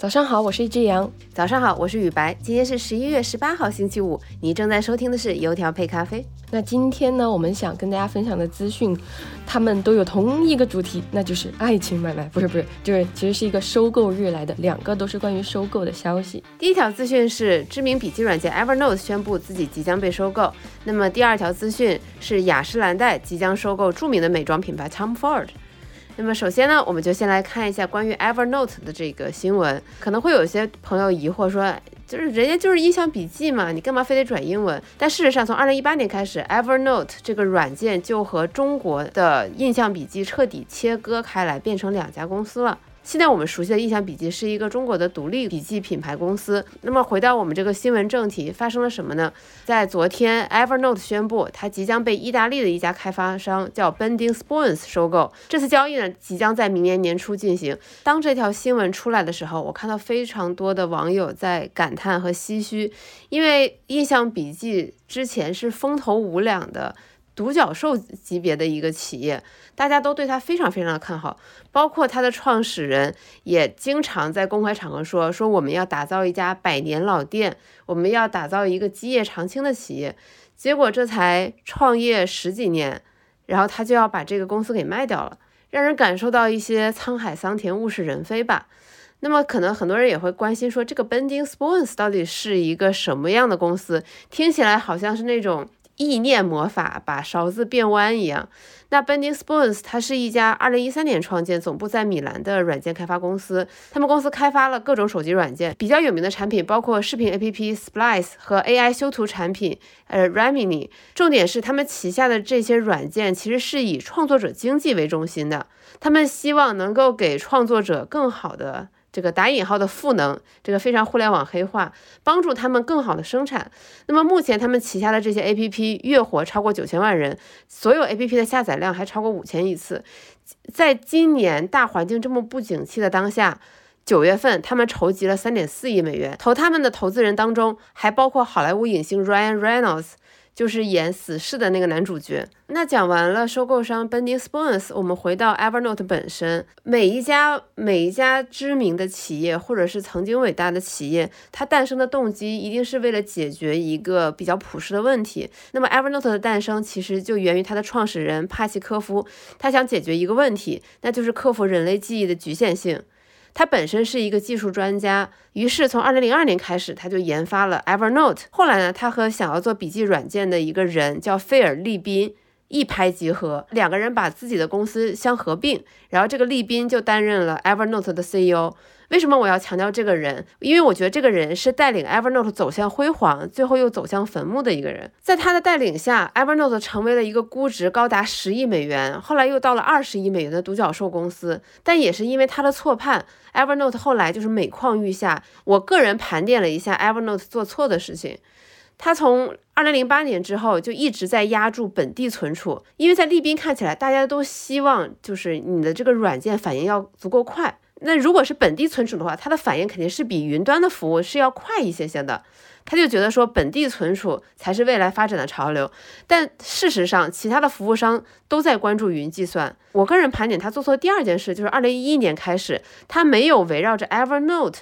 早上好，我是一只羊。早上好，我是雨白。今天是十一月十八号，星期五。你正在收听的是油条配咖啡。那今天呢，我们想跟大家分享的资讯，他们都有同一个主题，那就是爱情买卖。不是不是，就是其实是一个收购日来的，两个都是关于收购的消息。第一条资讯是知名笔记软件 Evernote 宣布自己即将被收购。那么第二条资讯是雅诗兰黛即将收购著名的美妆品牌 Tom Ford。那么首先呢，我们就先来看一下关于 Evernote 的这个新闻。可能会有些朋友疑惑说，就是人家就是印象笔记嘛，你干嘛非得转英文？但事实上，从二零一八年开始，Evernote 这个软件就和中国的印象笔记彻底切割开来，变成两家公司了。现在我们熟悉的印象笔记是一个中国的独立笔记品牌公司。那么回到我们这个新闻正题，发生了什么呢？在昨天，Evernote 宣布它即将被意大利的一家开发商叫 Bending Spoons 收购。这次交易呢，即将在明年年初进行。当这条新闻出来的时候，我看到非常多的网友在感叹和唏嘘，因为印象笔记之前是风头无两的。独角兽级别的一个企业，大家都对它非常非常的看好，包括它的创始人也经常在公开场合说说我们要打造一家百年老店，我们要打造一个基业长青的企业。结果这才创业十几年，然后他就要把这个公司给卖掉了，让人感受到一些沧海桑田物是人非吧。那么可能很多人也会关心说，这个 Bending Spoons 到底是一个什么样的公司？听起来好像是那种。意念魔法把勺子变弯一样。那 Bending Spoons 它是一家2013年创建、总部在米兰的软件开发公司。他们公司开发了各种手机软件，比较有名的产品包括视频 APP Splice 和 AI 修图产品呃 Remini。重点是他们旗下的这些软件其实是以创作者经济为中心的，他们希望能够给创作者更好的。这个打引号的赋能，这个非常互联网黑化，帮助他们更好的生产。那么目前他们旗下的这些 APP 月活超过九千万人，所有 APP 的下载量还超过五千亿次。在今年大环境这么不景气的当下，九月份他们筹集了三点四亿美元，投他们的投资人当中还包括好莱坞影星 Ryan Reynolds。就是演死侍的那个男主角。那讲完了收购商 Bending Spoons，我们回到 Evernote 本身。每一家每一家知名的企业，或者是曾经伟大的企业，它诞生的动机一定是为了解决一个比较朴实的问题。那么 Evernote 的诞生其实就源于它的创始人帕奇科夫，他想解决一个问题，那就是克服人类记忆的局限性。他本身是一个技术专家，于是从二零零二年开始，他就研发了 Evernote。后来呢，他和想要做笔记软件的一个人叫费尔利宾一拍即合，两个人把自己的公司相合并，然后这个利宾就担任了 Evernote 的 CEO。为什么我要强调这个人？因为我觉得这个人是带领 Evernote 走向辉煌，最后又走向坟墓的一个人。在他的带领下，Evernote 成为了一个估值高达十亿美元，后来又到了二十亿美元的独角兽公司。但也是因为他的错判，Evernote 后来就是每况愈下。我个人盘点了一下 Evernote 做错的事情，他从二零零八年之后就一直在压住本地存储，因为在利宾看起来，大家都希望就是你的这个软件反应要足够快。那如果是本地存储的话，它的反应肯定是比云端的服务是要快一些些的。他就觉得说本地存储才是未来发展的潮流，但事实上，其他的服务商都在关注云计算。我个人盘点，他做错第二件事就是二零一一年开始，他没有围绕着 Evernote。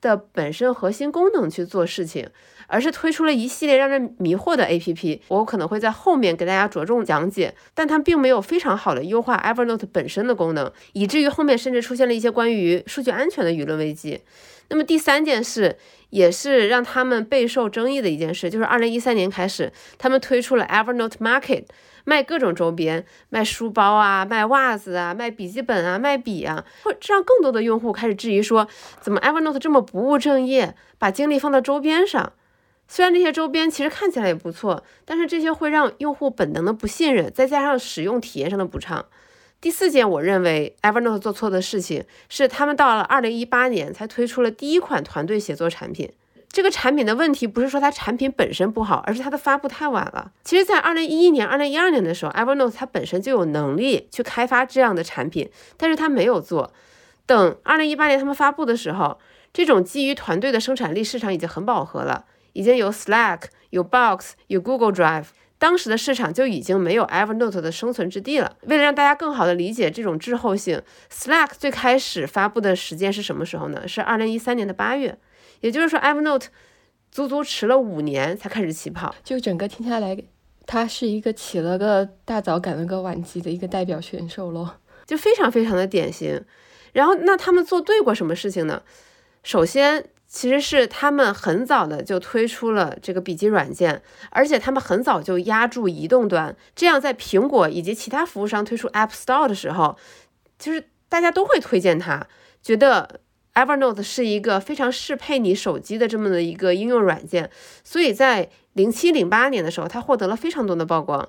的本身核心功能去做事情，而是推出了一系列让人迷惑的 APP。我可能会在后面给大家着重讲解，但它并没有非常好的优化 Evernote 本身的功能，以至于后面甚至出现了一些关于数据安全的舆论危机。那么第三件事，也是让他们备受争议的一件事，就是二零一三年开始，他们推出了 Evernote Market。卖各种周边，卖书包啊，卖袜子啊，卖笔记本啊，卖笔啊，会让更多的用户开始质疑说，怎么 Evernote 这么不务正业，把精力放到周边上？虽然这些周边其实看起来也不错，但是这些会让用户本能的不信任，再加上使用体验上的不畅。第四件我认为 Evernote 做错的事情是，他们到了二零一八年才推出了第一款团队协作产品。这个产品的问题不是说它产品本身不好，而是它的发布太晚了。其实，在二零一一年、二零一二年的时候，Evernote 它本身就有能力去开发这样的产品，但是它没有做。等二零一八年他们发布的时候，这种基于团队的生产力市场已经很饱和了，已经有 Slack、有 Box、有 Google Drive。当时的市场就已经没有 Evernote 的生存之地了。为了让大家更好的理解这种滞后性，Slack 最开始发布的时间是什么时候呢？是二零一三年的八月，也就是说 Evernote 足足迟了五年才开始起跑。就整个听下来，他是一个起了个大早赶了个晚集的一个代表选手咯，就非常非常的典型。然后那他们做对过什么事情呢？首先。其实是他们很早的就推出了这个笔记软件，而且他们很早就压住移动端，这样在苹果以及其他服务商推出 App Store 的时候，就是大家都会推荐它，觉得 Evernote 是一个非常适配你手机的这么的一个应用软件，所以在零七零八年的时候，它获得了非常多的曝光。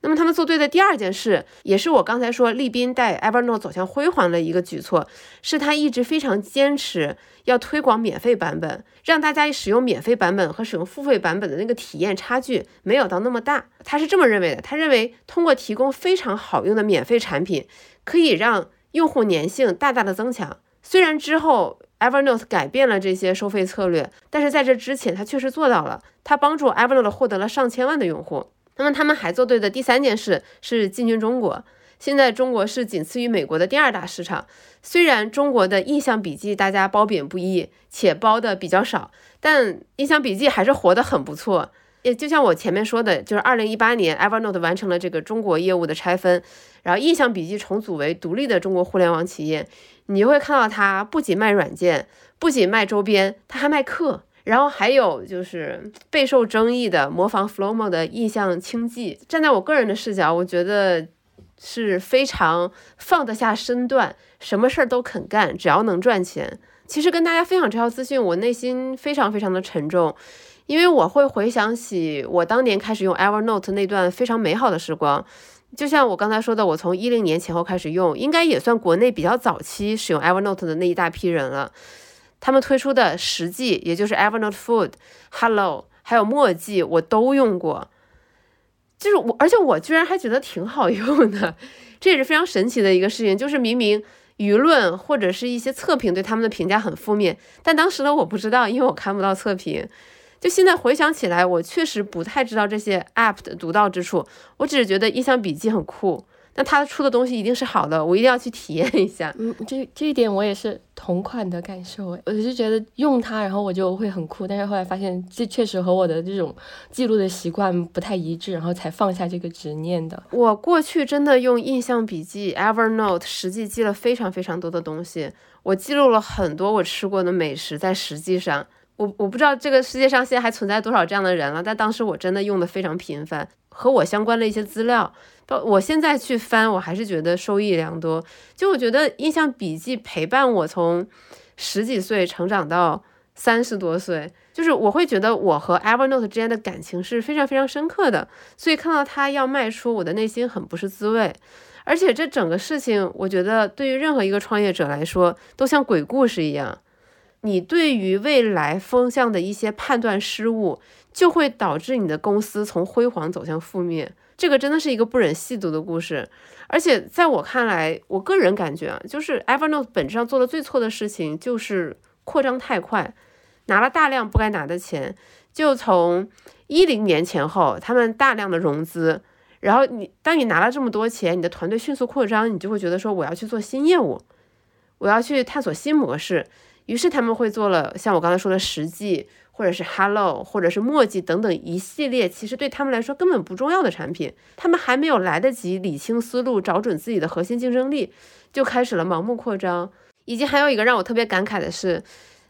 那么他们做对的第二件事，也是我刚才说利宾带 Evernote 走向辉煌的一个举措，是他一直非常坚持要推广免费版本，让大家使用免费版本和使用付费版本的那个体验差距没有到那么大。他是这么认为的，他认为通过提供非常好用的免费产品，可以让用户粘性大大的增强。虽然之后 Evernote 改变了这些收费策略，但是在这之前他确实做到了，他帮助 Evernote 获得了上千万的用户。那么他们还做对的第三件事是进军中国。现在中国是仅次于美国的第二大市场。虽然中国的印象笔记大家褒贬不一，且褒的比较少，但印象笔记还是活得很不错。就像我前面说的，就是二零一八年 Evernote 完成了这个中国业务的拆分，然后印象笔记重组为独立的中国互联网企业，你就会看到它不仅卖软件，不仅卖周边，它还卖课。然后还有就是备受争议的模仿 Flomo 的印象轻记，站在我个人的视角，我觉得是非常放得下身段，什么事儿都肯干，只要能赚钱。其实跟大家分享这条资讯，我内心非常非常的沉重，因为我会回想起我当年开始用 Evernote 那段非常美好的时光。就像我刚才说的，我从一零年前后开始用，应该也算国内比较早期使用 Evernote 的那一大批人了。他们推出的实际，也就是 Evernote Food、Hello，还有墨迹，我都用过。就是我，而且我居然还觉得挺好用的，这也是非常神奇的一个事情。就是明明舆论或者是一些测评对他们的评价很负面，但当时呢我不知道，因为我看不到测评。就现在回想起来，我确实不太知道这些 App 的独到之处，我只是觉得印象笔记很酷。那他出的东西一定是好的，我一定要去体验一下。嗯，这这一点我也是同款的感受。我就觉得用它，然后我就会很酷。但是后来发现，这确实和我的这种记录的习惯不太一致，然后才放下这个执念的。我过去真的用印象笔记 Evernote 实际记了非常非常多的东西，我记录了很多我吃过的美食。在实际上，我我不知道这个世界上现在还存在多少这样的人了。但当时我真的用的非常频繁，和我相关的一些资料。到我现在去翻，我还是觉得收益良多。就我觉得印象笔记陪伴我从十几岁成长到三十多岁，就是我会觉得我和 Evernote 之间的感情是非常非常深刻的。所以看到它要卖出，我的内心很不是滋味。而且这整个事情，我觉得对于任何一个创业者来说，都像鬼故事一样。你对于未来风向的一些判断失误，就会导致你的公司从辉煌走向覆灭。这个真的是一个不忍细读的故事，而且在我看来，我个人感觉啊，就是 Evernote 本质上做的最错的事情就是扩张太快，拿了大量不该拿的钱，就从一零年前后，他们大量的融资，然后你当你拿了这么多钱，你的团队迅速扩张，你就会觉得说我要去做新业务，我要去探索新模式，于是他们会做了像我刚才说的实际。或者是 Hello，或者是墨迹等等一系列，其实对他们来说根本不重要的产品，他们还没有来得及理清思路，找准自己的核心竞争力，就开始了盲目扩张。以及还有一个让我特别感慨的是，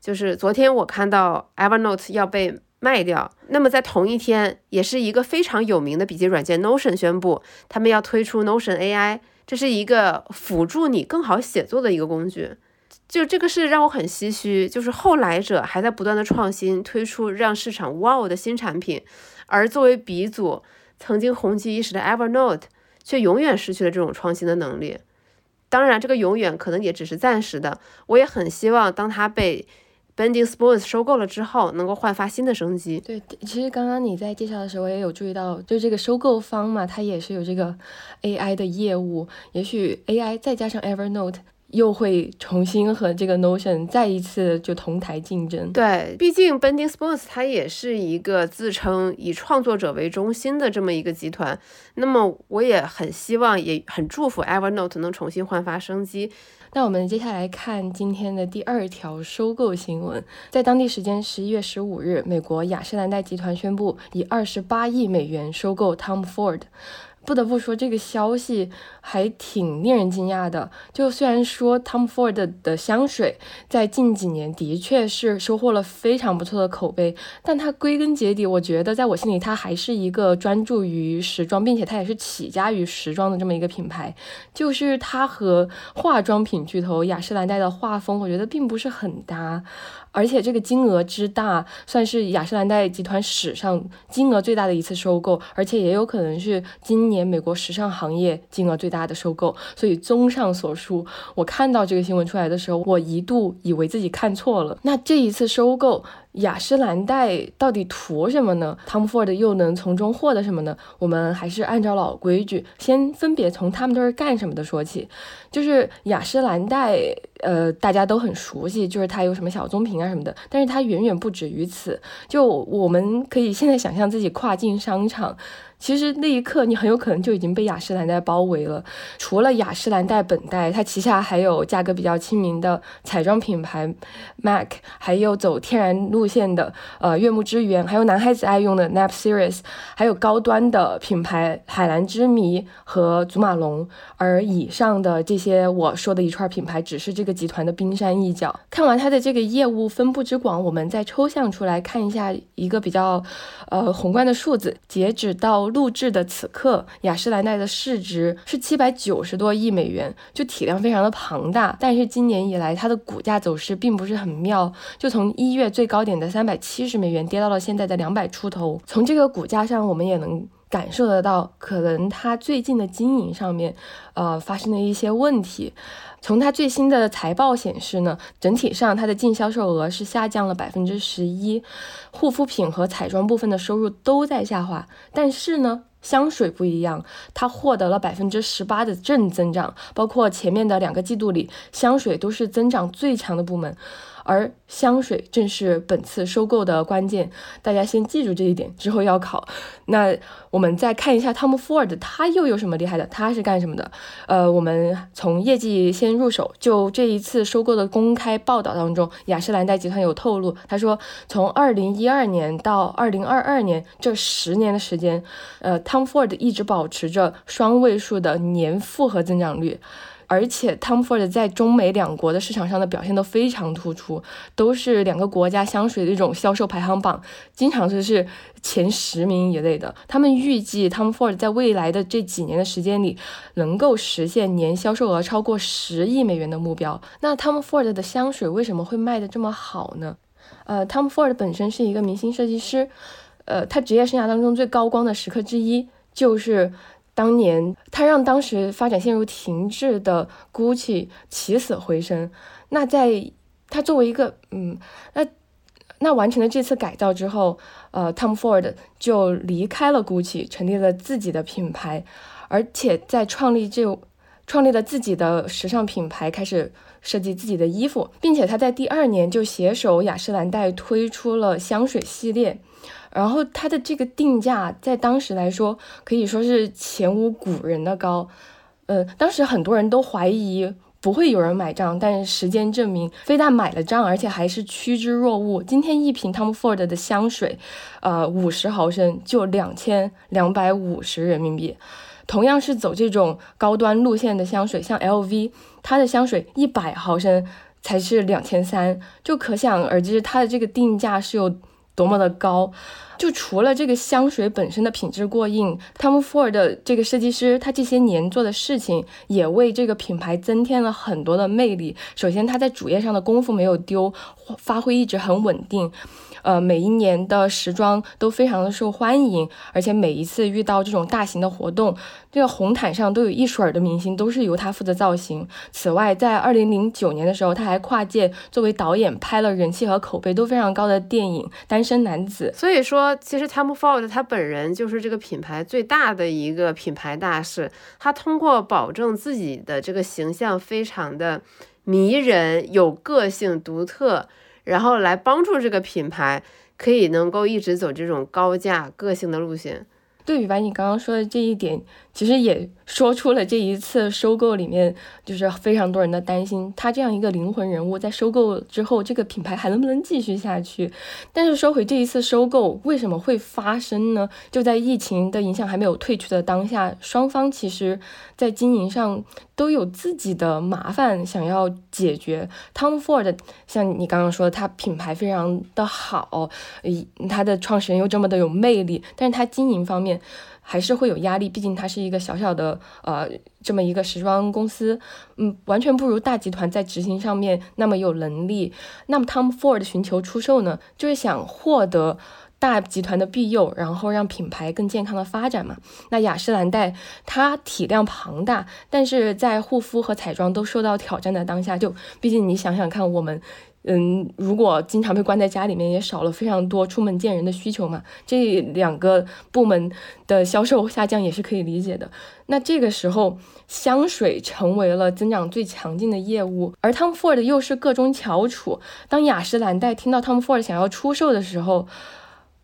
就是昨天我看到 Evernote 要被卖掉，那么在同一天，也是一个非常有名的笔记软件 Notion 宣布，他们要推出 Notion AI，这是一个辅助你更好写作的一个工具。就这个是让我很唏嘘，就是后来者还在不断的创新，推出让市场 wow 的新产品，而作为鼻祖，曾经红极一时的 Evernote 却永远失去了这种创新的能力。当然，这个永远可能也只是暂时的。我也很希望，当它被 Bending Spoons 收购了之后，能够焕发新的生机。对，其实刚刚你在介绍的时候，我也有注意到，就这个收购方嘛，它也是有这个 AI 的业务，也许 AI 再加上 Evernote。又会重新和这个 Notion 再一次就同台竞争。对，毕竟 Bending Spoons 它也是一个自称以创作者为中心的这么一个集团。那么我也很希望，也很祝福 Evernote 能重新焕发生机。那我们接下来看今天的第二条收购新闻，在当地时间十一月十五日，美国雅诗兰黛集团宣布以二十八亿美元收购 Tom Ford。不得不说，这个消息还挺令人惊讶的。就虽然说 Tom Ford 的香水在近几年的确是收获了非常不错的口碑，但它归根结底，我觉得在我心里，它还是一个专注于时装，并且它也是起家于时装的这么一个品牌。就是它和化妆品巨头雅诗兰黛的画风，我觉得并不是很搭。而且这个金额之大，算是雅诗兰黛集团史上金额最大的一次收购，而且也有可能是今年美国时尚行业金额最大的收购。所以综上所述，我看到这个新闻出来的时候，我一度以为自己看错了。那这一次收购。雅诗兰黛到底图什么呢？Tom Ford 又能从中获得什么呢？我们还是按照老规矩，先分别从他们都是干什么的说起。就是雅诗兰黛，呃，大家都很熟悉，就是它有什么小棕瓶啊什么的，但是它远远不止于此。就我们可以现在想象自己跨进商场。其实那一刻，你很有可能就已经被雅诗兰黛包围了。除了雅诗兰黛本代，它旗下还有价格比较亲民的彩妆品牌 MAC，还有走天然路线的呃悦木之源，还有男孩子爱用的 Nap Series，还有高端的品牌海蓝之谜和祖马龙。而以上的这些我说的一串品牌，只是这个集团的冰山一角。看完它的这个业务分布之广，我们再抽象出来看一下一个比较呃宏观的数字，截止到。录制的此刻，雅诗兰黛的市值是七百九十多亿美元，就体量非常的庞大。但是今年以来，它的股价走势并不是很妙，就从一月最高点的三百七十美元跌到了现在的两百出头。从这个股价上，我们也能感受得到，可能它最近的经营上面，呃，发生了一些问题。从它最新的财报显示呢，整体上它的净销售额是下降了百分之十一，护肤品和彩妆部分的收入都在下滑，但是呢，香水不一样，它获得了百分之十八的正增长，包括前面的两个季度里，香水都是增长最强的部门。而香水正是本次收购的关键，大家先记住这一点，之后要考。那我们再看一下 Tom Ford，他又有什么厉害的？他是干什么的？呃，我们从业绩先入手。就这一次收购的公开报道当中，雅诗兰黛集团有透露，他说从二零一二年到二零二二年这十年的时间，呃，Tom Ford 一直保持着双位数的年复合增长率。而且 Tom Ford 在中美两国的市场上的表现都非常突出，都是两个国家香水的一种销售排行榜，经常就是前十名一类的。他们预计 Tom Ford 在未来的这几年的时间里，能够实现年销售额超过十亿美元的目标。那 Tom Ford 的香水为什么会卖的这么好呢？呃，Tom Ford 本身是一个明星设计师，呃，他职业生涯当中最高光的时刻之一就是。当年，他让当时发展陷入停滞的 GUCCI 起死回生。那在他作为一个，嗯，那那完成了这次改造之后，呃，Tom Ford 就离开了 GUCCI，成立了自己的品牌，而且在创立这创立了自己的时尚品牌，开始设计自己的衣服，并且他在第二年就携手雅诗兰黛推出了香水系列。然后他的这个定价在当时来说可以说是前无古人的高，呃，当时很多人都怀疑不会有人买账，但是时间证明，非但买了账，而且还是趋之若鹜。今天一瓶 Tom Ford 的香水，呃，五十毫升就两千两百五十人民币。同样是走这种高端路线的香水，像 LV，它的香水一百毫升才是两千三，就可想而知它的这个定价是有。多么的高，就除了这个香水本身的品质过硬，Tom Ford 的这个设计师他这些年做的事情也为这个品牌增添了很多的魅力。首先，他在主页上的功夫没有丢，发挥一直很稳定。呃，每一年的时装都非常的受欢迎，而且每一次遇到这种大型的活动，这个红毯上都有一水儿的明星，都是由他负责造型。此外，在二零零九年的时候，他还跨界作为导演拍了人气和口碑都非常高的电影《单身男子》。所以说，其实 Tom Ford 他本人就是这个品牌最大的一个品牌大使。他通过保证自己的这个形象非常的迷人、有个性、独特，然后来帮助这个品牌可以能够一直走这种高价、个性的路线。对比完你刚刚说的这一点，其实也说出了这一次收购里面就是非常多人的担心，他这样一个灵魂人物在收购之后，这个品牌还能不能继续下去？但是说回这一次收购为什么会发生呢？就在疫情的影响还没有退去的当下，双方其实在经营上都有自己的麻烦想要解决。Tom Ford 像你刚刚说，他品牌非常的好，他的创始人又这么的有魅力，但是他经营方面。还是会有压力，毕竟它是一个小小的呃这么一个时装公司，嗯，完全不如大集团在执行上面那么有能力。那么 Tom Ford 寻求出售呢，就是想获得大集团的庇佑，然后让品牌更健康的发展嘛。那雅诗兰黛它体量庞大，但是在护肤和彩妆都受到挑战的当下，就毕竟你想想看，我们。嗯，如果经常被关在家里面，也少了非常多出门见人的需求嘛。这两个部门的销售下降也是可以理解的。那这个时候，香水成为了增长最强劲的业务，而 Tom Ford 又是个中翘楚。当雅诗兰黛听到 Tom Ford 想要出售的时候，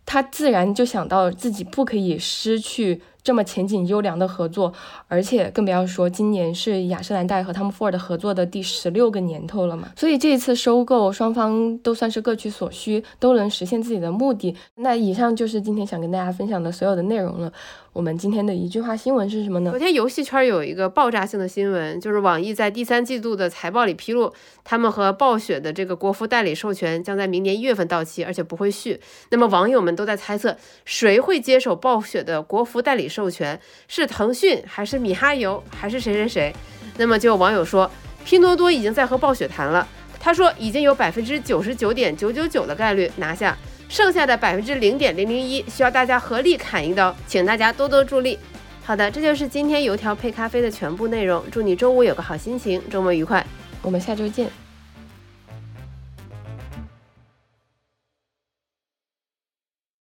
他自然就想到自己不可以失去。这么前景优良的合作，而且更不要说今年是雅诗兰黛和 Tom Ford 合作的第十六个年头了嘛。所以这一次收购，双方都算是各取所需，都能实现自己的目的。那以上就是今天想跟大家分享的所有的内容了。我们今天的一句话新闻是什么呢？昨天游戏圈有一个爆炸性的新闻，就是网易在第三季度的财报里披露，他们和暴雪的这个国服代理授权将在明年一月份到期，而且不会续。那么网友们都在猜测，谁会接手暴雪的国服代理授权？是腾讯还是米哈游还是谁谁谁？那么就有网友说，拼多多已经在和暴雪谈了，他说已经有百分之九十九点九九九的概率拿下。剩下的百分之零点零零一需要大家合力砍一刀，请大家多多助力。好的，这就是今天油条配咖啡的全部内容。祝你周五有个好心情，周末愉快，我们下周见。